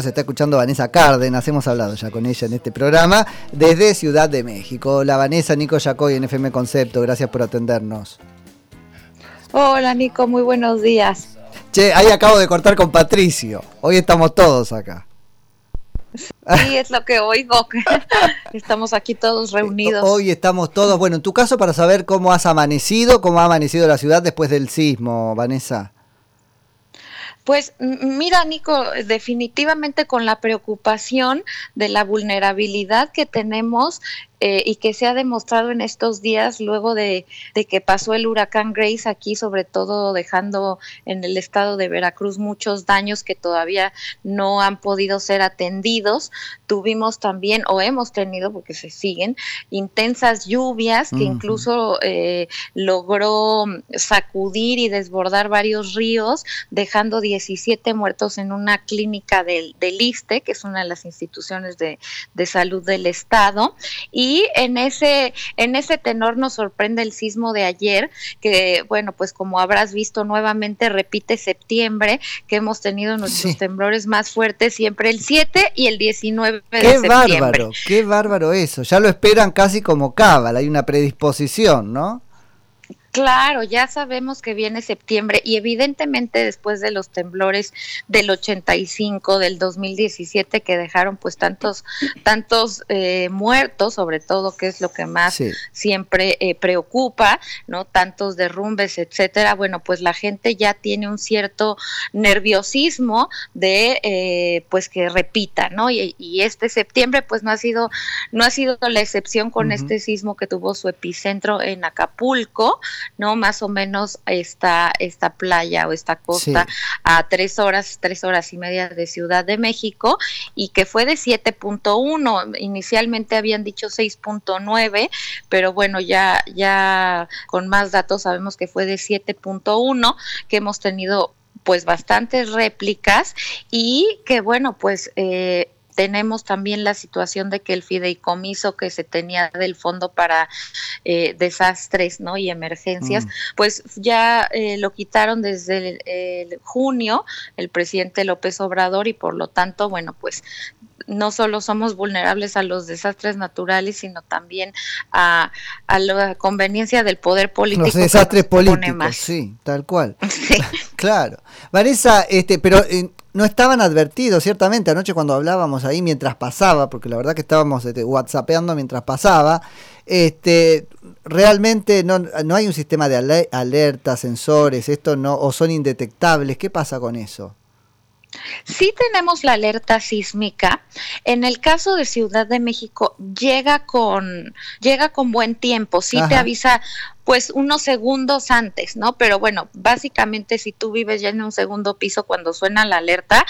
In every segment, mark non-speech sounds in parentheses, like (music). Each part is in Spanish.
Se está escuchando Vanessa Cárdenas, hemos hablado ya con ella en este programa, desde Ciudad de México. La Vanessa, Nico Yacoy en FM Concepto, gracias por atendernos. Hola Nico, muy buenos días. Che, ahí acabo de cortar con Patricio, hoy estamos todos acá. Sí, es lo que oigo, (laughs) estamos aquí todos reunidos. Hoy estamos todos, bueno, en tu caso para saber cómo has amanecido, cómo ha amanecido la ciudad después del sismo, Vanessa. Pues mira, Nico, definitivamente con la preocupación de la vulnerabilidad que tenemos eh, y que se ha demostrado en estos días luego de, que pasó el huracán Grace aquí, sobre todo dejando en el estado de Veracruz muchos daños que todavía no han podido ser atendidos. Tuvimos también, o hemos tenido, porque se siguen, intensas lluvias que incluso eh, logró sacudir y desbordar varios ríos, dejando 17 muertos en una clínica del, del ISTE, que es una de las instituciones de, de salud del estado. Y y en ese, en ese tenor nos sorprende el sismo de ayer, que bueno, pues como habrás visto nuevamente repite septiembre, que hemos tenido nuestros temblores más fuertes siempre el 7 y el 19 de qué bárbaro, qué bárbaro eso. Ya lo esperan casi como cábala, hay una predisposición, ¿no? Claro, ya sabemos que viene septiembre y evidentemente después de los temblores del 85, del 2017 que dejaron pues tantos tantos eh, muertos, sobre todo que es lo que más siempre eh, preocupa, no tantos derrumbes, etcétera. Bueno, pues la gente ya tiene un cierto nerviosismo de eh, pues que repita, ¿no? Y, este septiembre pues no ha sido no ha sido la excepción con este sismo que tuvo su epicentro en Acapulco. ¿No? Más o menos esta, esta playa o esta costa a tres horas, tres horas y media de Ciudad de México y que fue de 7.1. Inicialmente habían dicho 6.9, pero bueno, ya, ya con más datos sabemos que fue de 7.1, que hemos tenido pues bastantes réplicas y que bueno, pues eh, tenemos también la situación de que el fideicomiso que se tenía del fondo para eh, desastres ¿no? y emergencias, mm. pues ya eh, lo quitaron desde el, junio el presidente López Obrador y por lo tanto, bueno, pues no solo somos vulnerables a los desastres naturales, sino también a, la conveniencia del poder político. Los desastres políticos, sí, tal cual. (laughs) Sí. Claro. Vanessa, este, pero eh, no estaban advertidos, ciertamente, anoche cuando hablábamos ahí mientras pasaba, porque la verdad que estábamos este, whatsappeando mientras pasaba, este, realmente no, no hay un sistema de alerta, sensores, esto no, o son indetectables, ¿qué pasa con eso? Sí tenemos la alerta sísmica. En el caso de Ciudad de México llega con llega con buen tiempo. Sí te avisa pues unos segundos antes, ¿no? Pero bueno, básicamente si tú vives ya en un segundo piso cuando suena la alerta,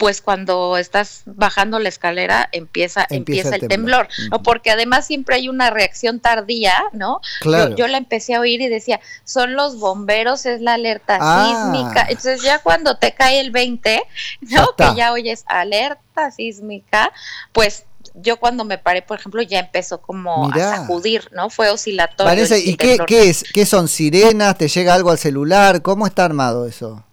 pues cuando estás bajando la escalera empieza, empieza, el temblor, ¿no? Porque además siempre hay una reacción tardía, ¿no? Claro. Yo, la empecé a oír y decía, son los bomberos, es la alerta ah. sísmica. Entonces ya cuando te cae el 20, ¿no? que ya oyes alerta sísmica, pues yo cuando me paré, por ejemplo, ya empezó como a sacudir, ¿no? Fue oscilatorio. ¿y qué, qué, es? ¿Qué son sirenas? ¿Te llega algo al celular? ¿Cómo está armado eso?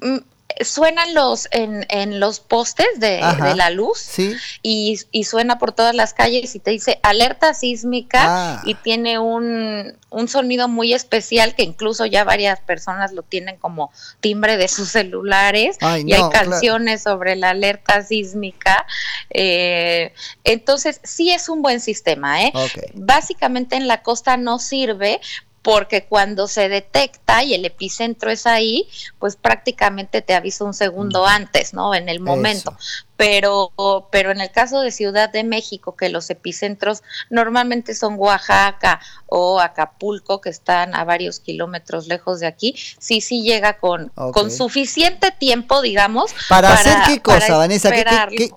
Mm, suenan los en, en los postes de, la luz y, y, suena por todas las calles y te dice alerta sísmica ah. y tiene un, un, sonido muy especial que incluso ya varias personas lo tienen como timbre de sus celulares y hay canciones sobre la alerta sísmica. Eh, entonces sí es un buen sistema. ¿eh? Básicamente en la costa no sirve porque cuando se detecta y el epicentro es ahí, pues prácticamente te avisa un segundo antes, ¿no? En el momento pero, pero en el caso de Ciudad de México, que los epicentros normalmente son Oaxaca o Acapulco, que están a varios kilómetros lejos de aquí, sí, sí llega con, con suficiente tiempo, digamos. ¿Para, hacer qué cosa, Vanessa?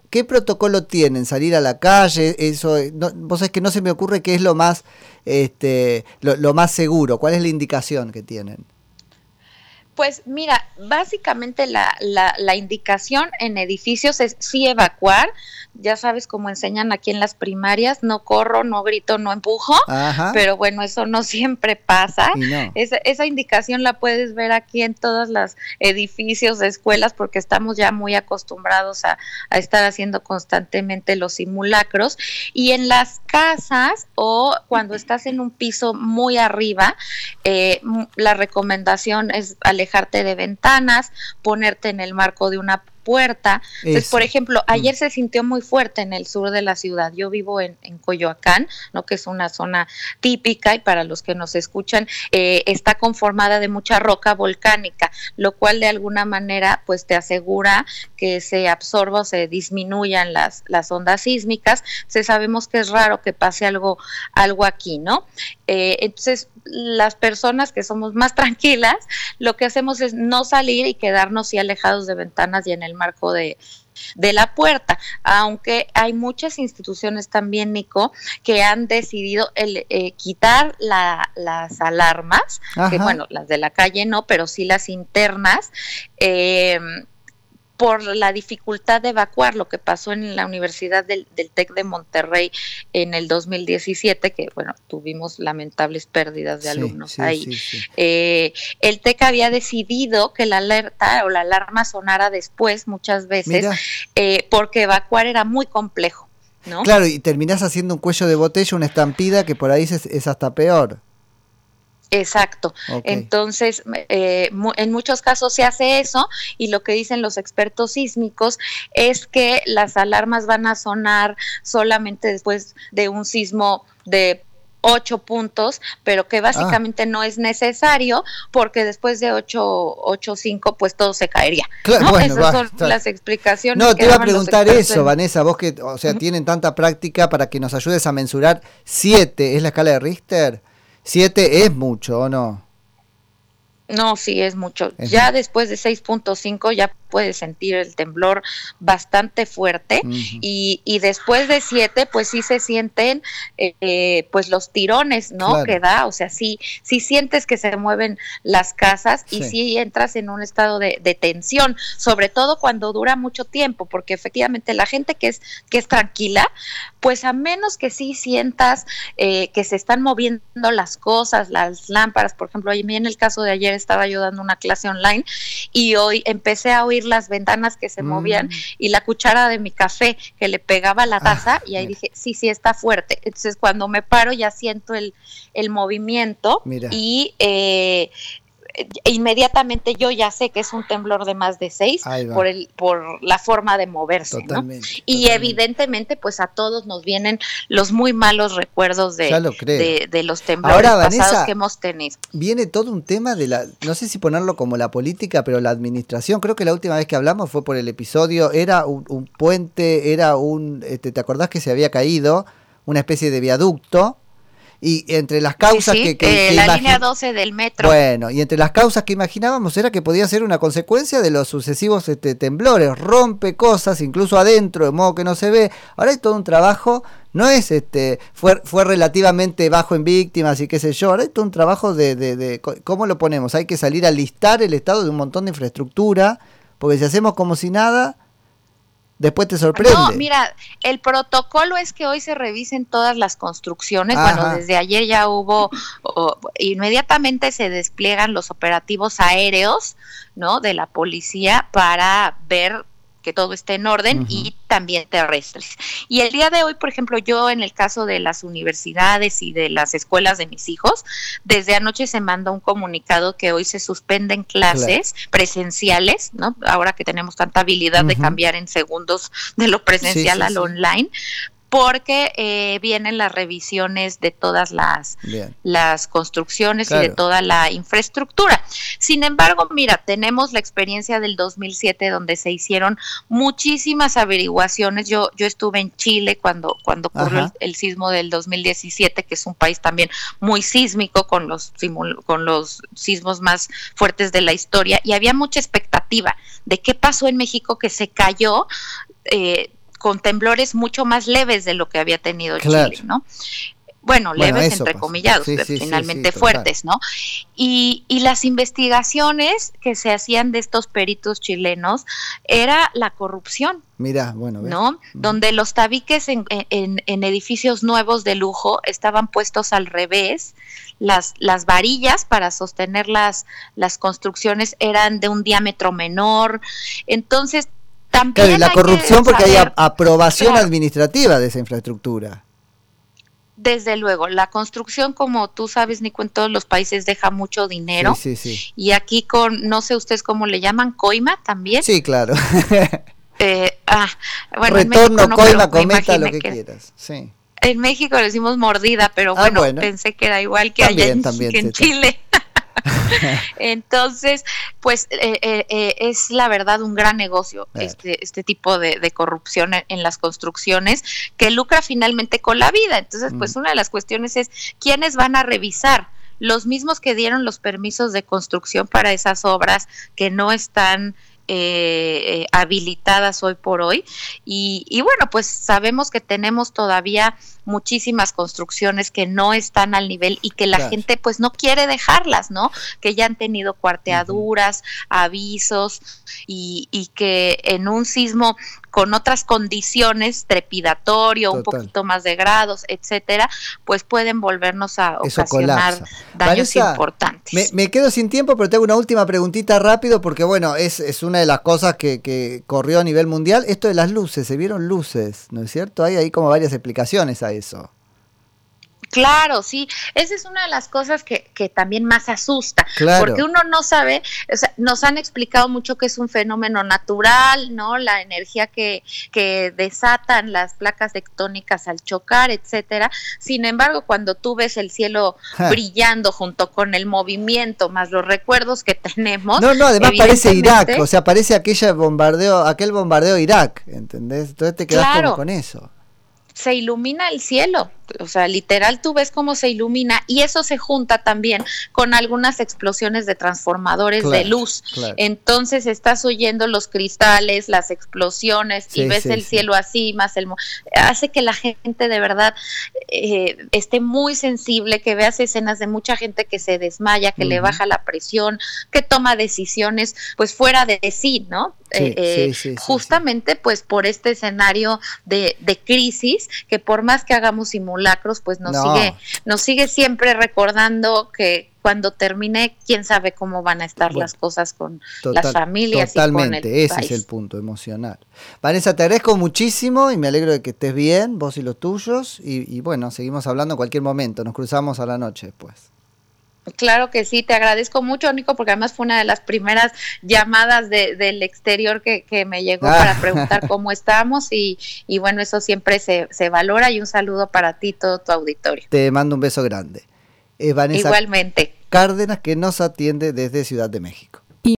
¿Qué, protocolo tienen? ¿Salir a la calle? Eso, no, vos es que no se me ocurre qué es lo más, este, lo más seguro. ¿Cuál es la indicación que tienen? Pues mira, básicamente la, la, la, indicación en edificios es sí evacuar. Ya sabes, como enseñan aquí en las primarias, no corro, no grito, no empujo. Pero bueno, eso no siempre pasa. Esa, esa, indicación la puedes ver aquí en todos los edificios de escuelas porque estamos ya muy acostumbrados a, a estar haciendo constantemente los simulacros. Y en las casas o cuando estás en un piso muy arriba, eh, la recomendación es alejar dejarte de ventanas, ponerte en el marco de una puerta. Entonces, por ejemplo, mm. ayer se sintió muy fuerte en el sur de la ciudad. Yo vivo en, Coyoacán, ¿no? que es una zona típica y para los que nos escuchan, eh, está conformada de mucha roca volcánica, lo cual de alguna manera pues te asegura que se absorba o se disminuyan las, las ondas sísmicas. Se sabemos que es raro que pase algo, algo aquí, ¿no? Eh, entonces, las personas que somos más (laughs) tranquilas, lo que hacemos es no salir y quedarnos y alejados de ventanas y en el marco de, la puerta, aunque hay muchas instituciones también, Nico, que han decidido el, eh, quitar las alarmas, que bueno, las de la calle no, pero sí las internas, eh, por la dificultad de evacuar, lo que pasó en la Universidad del, TEC de Monterrey en el 2017, que bueno, tuvimos lamentables pérdidas de alumnos ahí. Eh, el TEC había decidido que la alerta o la alarma sonara después muchas veces, eh, porque evacuar era muy complejo. ¿no? Claro, y terminás haciendo un cuello de botella, una estampida que por ahí es hasta peor. Exacto. Entonces, eh, en muchos casos se hace eso y lo que dicen los expertos sísmicos es que las alarmas van a sonar solamente después de un sismo de ocho puntos, pero que básicamente no es necesario porque después de ocho, ocho, cinco, pues todo se caería. Claro, Esas son las explicaciones. No, te iba a preguntar eso, Vanessa, vos que, o sea, tienen tanta práctica para que nos ayudes a mensurar siete, ¿es la escala de Richter? ¿Siete es mucho o no? No, sí, es mucho. ya después de 6.5 ya puedes sentir el temblor bastante fuerte y, y, después de 7 pues sí se sienten eh, pues los tirones, ¿no? Que da, o sea, sí, sí sientes que se mueven las casas y sí, entras en un estado de, de, tensión, sobre todo cuando dura mucho tiempo, porque efectivamente la gente que es, que es tranquila, pues a menos que sí sientas eh, que se están moviendo las cosas, las lámparas, por ejemplo, a mí en el caso de ayer estaba yo dando una clase online y hoy empecé a oír las ventanas que se movían mm. y la cuchara de mi café que le pegaba la taza ah, y ahí dije, sí, sí, está fuerte. Entonces cuando me paro ya siento el, el movimiento y eh, inmediatamente yo ya sé que es un temblor de más de seis por el por la forma de moverse y evidentemente pues a todos nos vienen los muy malos recuerdos de, de, los temblores pasados que hemos tenido. viene todo un tema de la no sé si ponerlo como la política pero la administración. Creo que la última vez que hablamos fue por el episodio era un, puente era un este, te acordás que se había caído una especie de viaducto y entre las causas que, eh, la línea 12 del metro. Bueno, y entre las causas que imaginábamos era que podía ser una consecuencia de los sucesivos este, temblores, rompe cosas incluso adentro, de modo que no se ve. Ahora hay todo un trabajo, no es este, fue, fue relativamente bajo en víctimas y qué sé yo, ahora hay todo un trabajo de, de, de cómo lo ponemos, hay que salir a listar el estado de un montón de infraestructura, porque si hacemos como si nada, después te sorprende. No, mira, el protocolo es que hoy se revisen todas las construcciones. Bueno, desde ayer ya hubo, inmediatamente se despliegan los operativos aéreos, ¿no? De la policía para ver que todo esté en orden y también terrestres. Y el día de hoy, por ejemplo, yo en el caso de las universidades y de las escuelas de mis hijos, desde anoche se manda un comunicado que hoy se suspenden clases presenciales, ¿no? Ahora que tenemos tanta habilidad de cambiar en segundos de lo presencial al online, porque eh, vienen las revisiones de todas las, las construcciones y de toda la infraestructura. Sin embargo, mira, tenemos la experiencia del 2007 donde se hicieron muchísimas averiguaciones. Yo, yo estuve en Chile cuando, cuando ocurrió el, sismo del 2017, que es un país también muy sísmico con los, con los sismos más fuertes de la historia, y había mucha expectativa de qué pasó en México que se cayó. Eh, con temblores mucho más leves de lo que había tenido Chile, ¿no? bueno, leves entre comillados, finalmente fuertes, ¿no? Y, y las investigaciones que se hacían de estos peritos chilenos era la corrupción. Mira, bueno, ¿no? Donde los tabiques en, en, edificios nuevos de lujo estaban puestos al revés, las, las varillas para sostener las, las construcciones eran de un diámetro menor, entonces también... Claro, y la corrupción porque hay aprobación administrativa de esa infraestructura. Desde luego, la construcción, como tú sabes, Nico, en todos los países deja mucho dinero. Sí, sí, sí. Y aquí con, no sé ustedes cómo le llaman, coima también. Sí, claro. (laughs) Eh, ah, bueno, Retorno, coima, cometa, lo que, quieras. Sí. En México le decimos mordida, pero ah, bueno, pensé que era igual que allá en, en Chile. (laughs) Entonces, pues eh, eh, eh, es la verdad un gran negocio este, este tipo de, corrupción en, las construcciones que lucra finalmente con la vida. Entonces, pues una de las cuestiones es quiénes van a revisar los mismos que dieron los permisos de construcción para esas obras que no están eh, habilitadas hoy por hoy. Y, y, bueno, pues sabemos que tenemos todavía muchísimas construcciones que no están al nivel y que la gente pues no quiere dejarlas, ¿no? Que ya han tenido cuarteaduras, avisos y, y que en un sismo con otras condiciones, trepidatorio, un poquito más de grados, etcétera, pues pueden volvernos a ocasionar daños importantes. Me, quedo sin tiempo, pero tengo una última preguntita rápido, porque bueno, es, es una de las cosas que, que, corrió a nivel mundial. Esto de las luces, se vieron luces, ¿no es cierto? Hay ahí como varias explicaciones a eso. Claro, sí, esa es una de las cosas que, que también más asusta, porque uno no sabe, o sea, nos han explicado mucho que es un fenómeno natural, ¿no? La energía que, que desatan las placas tectónicas al chocar, etcétera. Sin embargo, cuando tú ves el cielo brillando junto con el movimiento, más los recuerdos que tenemos. No, no, además parece Irak, o sea, parece aquella bombardeo, aquel bombardeo Irak, ¿entendés? Entonces te quedas con eso. Se ilumina el cielo. O sea, literal tú ves cómo se ilumina y eso se junta también con algunas explosiones de transformadores de luz. Entonces estás oyendo los cristales, las explosiones y ves el cielo así, más el... hace que la gente de verdad eh, esté muy sensible, que veas escenas de mucha gente que se desmaya, que le baja la presión, que toma decisiones pues fuera de sí, ¿no? Eh, eh, justamente pues por este escenario de, de crisis que por más que hagamos simulaciones lacros, pues nos sigue, nos sigue siempre recordando que cuando termine, quién sabe cómo van a estar las cosas con las familias. Totalmente, ese es el punto emocional. Vanessa, te agradezco muchísimo y me alegro de que estés bien, vos y los tuyos. Y, y bueno, seguimos hablando en cualquier momento, nos cruzamos a la noche después. Claro que sí, te agradezco mucho, Nico, porque además fue una de las primeras llamadas del exterior que, me llegó ah. para preguntar cómo estamos y, bueno, eso siempre se, se, valora y un saludo para ti, todo tu auditorio. Te mando un beso grande. Igualmente. Cárdenas que nos atiende desde Ciudad de México.